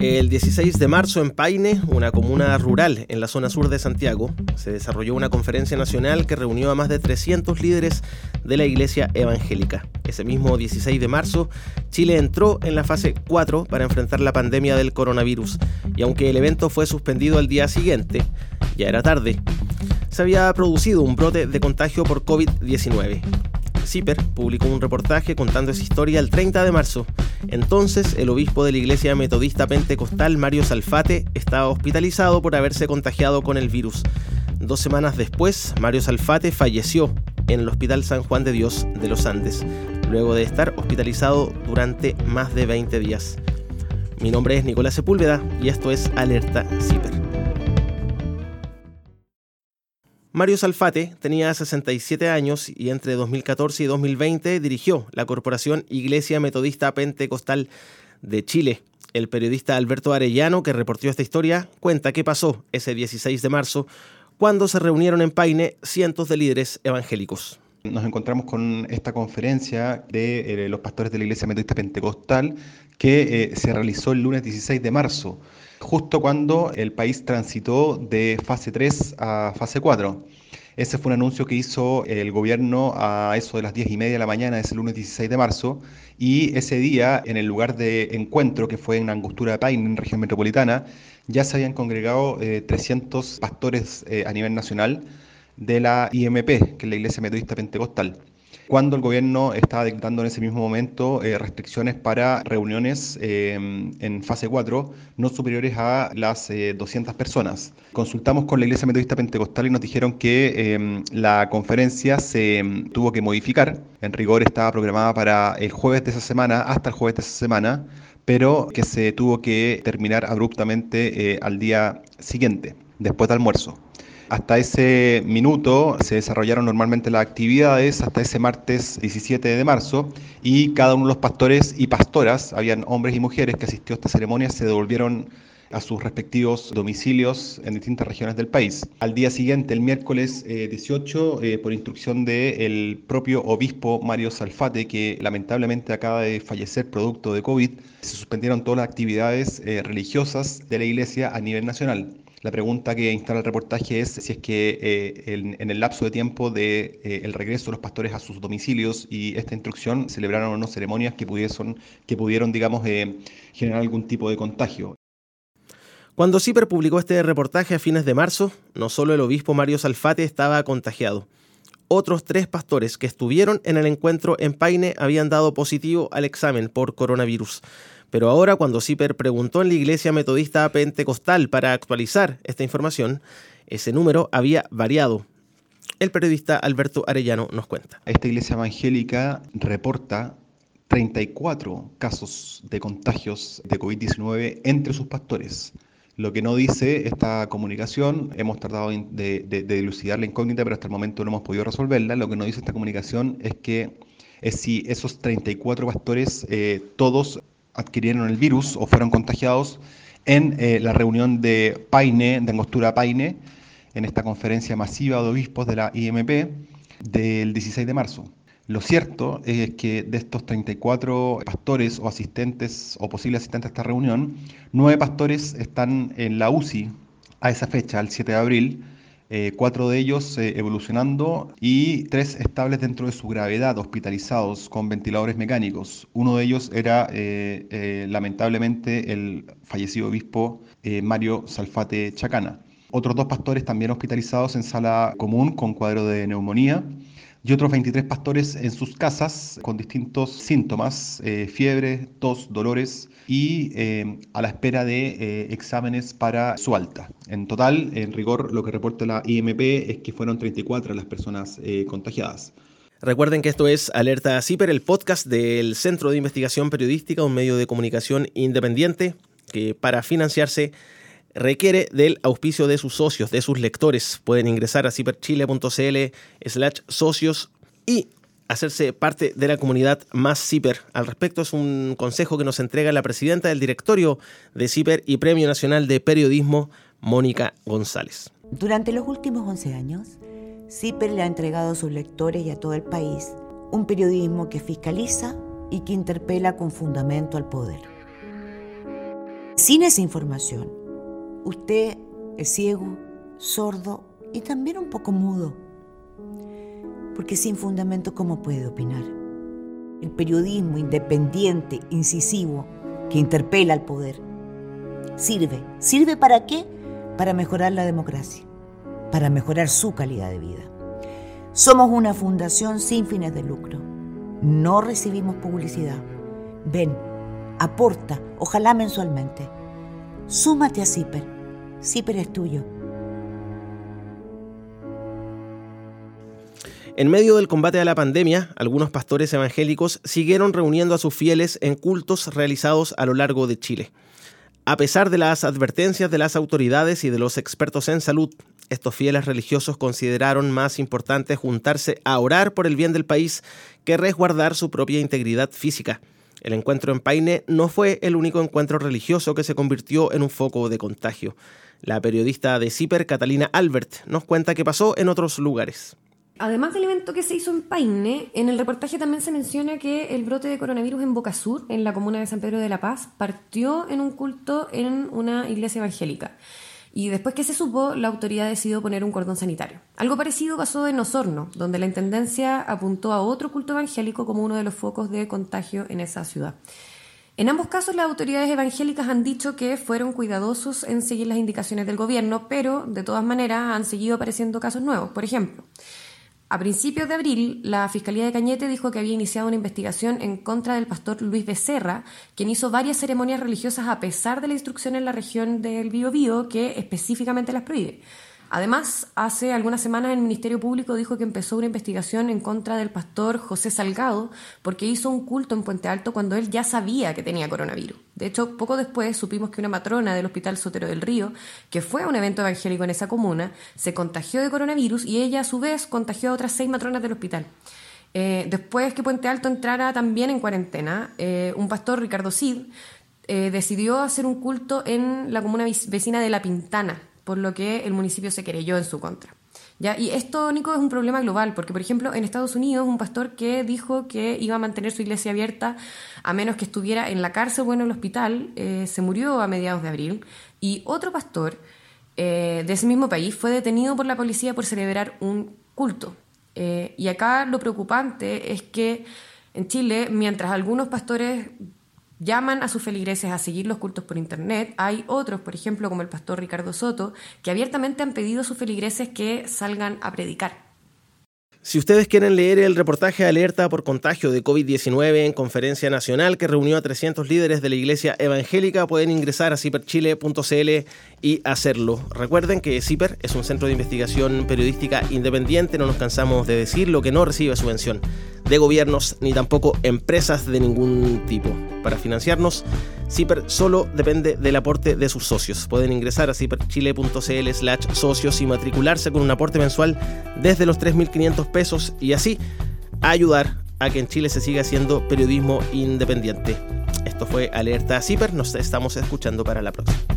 El 16 de marzo en Paine, una comuna rural en la zona sur de Santiago, se desarrolló una conferencia nacional que reunió a más de 300 líderes de la Iglesia Evangélica. Ese mismo 16 de marzo, Chile entró en la fase 4 para enfrentar la pandemia del coronavirus, y aunque el evento fue suspendido al día siguiente, ya era tarde, se había producido un brote de contagio por COVID-19. CIPER publicó un reportaje contando esa historia el 30 de marzo. Entonces, el obispo de la Iglesia Metodista Pentecostal, Mario Salfate, estaba hospitalizado por haberse contagiado con el virus. Dos semanas después, Mario Salfate falleció en el Hospital San Juan de Dios de los Andes, luego de estar hospitalizado durante más de 20 días. Mi nombre es Nicolás Sepúlveda y esto es Alerta CIPER. Mario Salfate tenía 67 años y entre 2014 y 2020 dirigió la Corporación Iglesia Metodista Pentecostal de Chile. El periodista Alberto Arellano, que reportó esta historia, cuenta qué pasó ese 16 de marzo cuando se reunieron en Paine cientos de líderes evangélicos. Nos encontramos con esta conferencia de eh, los pastores de la Iglesia Metodista Pentecostal que eh, se realizó el lunes 16 de marzo justo cuando el país transitó de fase 3 a fase 4. Ese fue un anuncio que hizo el gobierno a eso de las 10 y media de la mañana, ese lunes 16 de marzo, y ese día, en el lugar de encuentro, que fue en Angostura de Paine, en región metropolitana, ya se habían congregado 300 eh, pastores eh, a nivel nacional de la IMP, que es la Iglesia Metodista Pentecostal cuando el gobierno estaba dictando en ese mismo momento eh, restricciones para reuniones em, en fase 4 no superiores a las 200 eh, personas. Consultamos con la Iglesia Metodista Pentecostal y nos dijeron que la conferencia se tuvo que modificar. En rigor estaba programada para el jueves de esa semana, hasta el jueves de esa semana, pero que se tuvo que terminar abruptamente eh, al día siguiente, después del almuerzo. Hasta ese minuto se desarrollaron normalmente las actividades, hasta ese martes 17 de marzo, y cada uno de los pastores y pastoras, habían hombres y mujeres que asistió a esta ceremonia, se devolvieron a sus respectivos domicilios en distintas regiones del país. Al día siguiente, el miércoles 18, eh, eh, por instrucción del propio obispo Mario Salfate, que lamentablemente acaba de fallecer producto de COVID, se suspendieron todas las actividades eh, religiosas de la iglesia a nivel nacional. La pregunta que instala el reportaje es si es que eh, en, el lapso de tiempo de, eh, regreso de los pastores a sus domicilios y esta instrucción celebraron o ceremonias que pudieron, digamos, eh, generar algún tipo de contagio. Cuando CIPER publicó este reportaje a fines de marzo, no solo el obispo Mario Salfate estaba contagiado. Otros tres pastores que estuvieron en el encuentro en Paine habían dado positivo al examen por coronavirus. Pero ahora, cuando CIPER preguntó en la iglesia metodista pentecostal para actualizar esta información, ese número había variado. El periodista Alberto Arellano nos cuenta. Esta iglesia evangélica reporta 34 casos de contagios de COVID-19 entre sus pastores. Lo que no dice esta comunicación, hemos tratado de, de, dilucidar la incógnita, pero hasta el momento no hemos podido resolverla. Lo que no dice esta comunicación es que es si esos 34 pastores, eh, todos adquirieron el virus o fueron contagiados en eh, la reunión de Paine, de Angostura Paine, en esta conferencia masiva de obispos de la IMP del 16 de marzo. Lo cierto es que de estos 34 pastores o asistentes o posibles asistentes a esta reunión, nueve pastores están en la UCI a esa fecha, el 7 de abril, eh, cuatro de ellos eh, evolucionando y tres estables dentro de su gravedad, hospitalizados con ventiladores mecánicos. Uno de ellos era eh, lamentablemente el fallecido obispo Mario Salfate Chacana. Otros dos pastores también hospitalizados en sala común con cuadro de neumonía y otros 23 pastores en sus casas con distintos síntomas, eh, fiebre, tos, dolores y eh, a la espera de eh, exámenes para su alta. En total, en rigor, lo que reporta la IMP es que fueron 34 las personas contagiadas. Recuerden que esto es Alerta CIPER, el podcast del Centro de Investigación Periodística, un medio de comunicación independiente que para financiarse requiere del auspicio de sus socios, de sus lectores. Pueden ingresar a ciperchile.cl slash socios y hacerse parte de la comunidad más CIPER. Al respecto es un consejo que nos entrega la presidenta del directorio de CIPER y Premio Nacional de Periodismo, Mónica González. Durante los últimos 11 años, CIPER le ha entregado a sus lectores y a todo el país un periodismo que fiscaliza y que interpela con fundamento al poder Sin esa información, usted es ciego, sordo y también un poco mudo. Porque sin fundamento, ¿cómo puede opinar? El periodismo independiente, incisivo, que interpela al poder, sirve. ¿Sirve para qué? Para mejorar la democracia, para mejorar su calidad de vida. Somos una fundación sin fines de lucro. No recibimos publicidad. Ven, aporta, ojalá mensualmente. Súmate a CIPER. CIPER es tuyo. En medio del combate a la pandemia, algunos pastores evangélicos siguieron reuniendo a sus fieles en cultos realizados a lo largo de Chile. A pesar de las advertencias de las autoridades y de los expertos en salud, estos fieles religiosos consideraron más importante juntarse a orar por el bien del país que resguardar su propia integridad física. El encuentro en Paine no fue el único encuentro religioso que se convirtió en un foco de contagio. La periodista de CIPER, Catalina Albert, nos cuenta qué pasó en otros lugares además del evento que se hizo en Paine, en el reportaje también se menciona que el brote de coronavirus en Boca Sur, en la comuna de San Pedro de la Paz, partió en un culto en una iglesia evangélica. Y después que se supo, la autoridad decidió poner un cordón sanitario. Algo parecido pasó en Osorno, donde la intendencia apuntó a otro culto evangélico como uno de los focos de contagio en esa ciudad. En ambos casos, las autoridades evangélicas han dicho que fueron cuidadosos en seguir las indicaciones del gobierno, pero de todas maneras han seguido apareciendo casos nuevos. Por ejemplo, a principios de abril, la Fiscalía de Cañete dijo que había iniciado una investigación en contra del pastor Luis Becerra, quien hizo varias ceremonias religiosas a pesar de la instrucción en la región del Biobío que específicamente las prohíbe. Además, hace algunas semanas el Ministerio Público dijo que empezó una investigación en contra del pastor José Salgado porque hizo un culto en Puente Alto cuando él ya sabía que tenía coronavirus. De hecho, poco después supimos que una matrona del Hospital Sotero del Río, que fue un evento evangélico en esa comuna, se contagió de coronavirus y ella a su vez contagió a otras seis matronas del hospital. Eh, después que Puente Alto entrara también en cuarentena, eh, un pastor, Ricardo Cid, eh, decidió hacer un culto en la comuna vecina de La Pintana, por lo que el municipio se querelló en su contra. ¿Ya? Y esto, Nico, es un problema global, porque, por ejemplo, en Estados Unidos, un pastor que dijo que iba a mantener su iglesia abierta a menos que estuviera en la cárcel o en el hospital, eh, se murió a mediados de abril. Y otro pastor eh, de ese mismo país fue detenido por la policía por celebrar un culto. Eh, y acá lo preocupante es que en Chile, mientras algunos pastores llaman a sus feligreses a seguir los cultos por internet. Hay otros, por ejemplo, como el pastor Ricardo Soto, que abiertamente han pedido a sus feligreses que salgan a predicar. Si ustedes quieren leer el reportaje Alerta por contagio de COVID-19 en conferencia nacional que reunió a 300 líderes de la Iglesia Evangélica, pueden ingresar a ciperchile.cl y hacerlo. Recuerden que CIPER es un centro de investigación periodística independiente, no nos cansamos de decir lo que no recibe subvención de gobiernos ni tampoco empresas de ningún tipo. Para financiarnos, CIPER solo depende del aporte de sus socios. Pueden ingresar a ciperchile.cl slash socios y matricularse con un aporte mensual desde los 3.500 pesos y así ayudar a que en Chile se siga haciendo periodismo independiente. Esto fue Alerta CIPER, nos estamos escuchando para la próxima.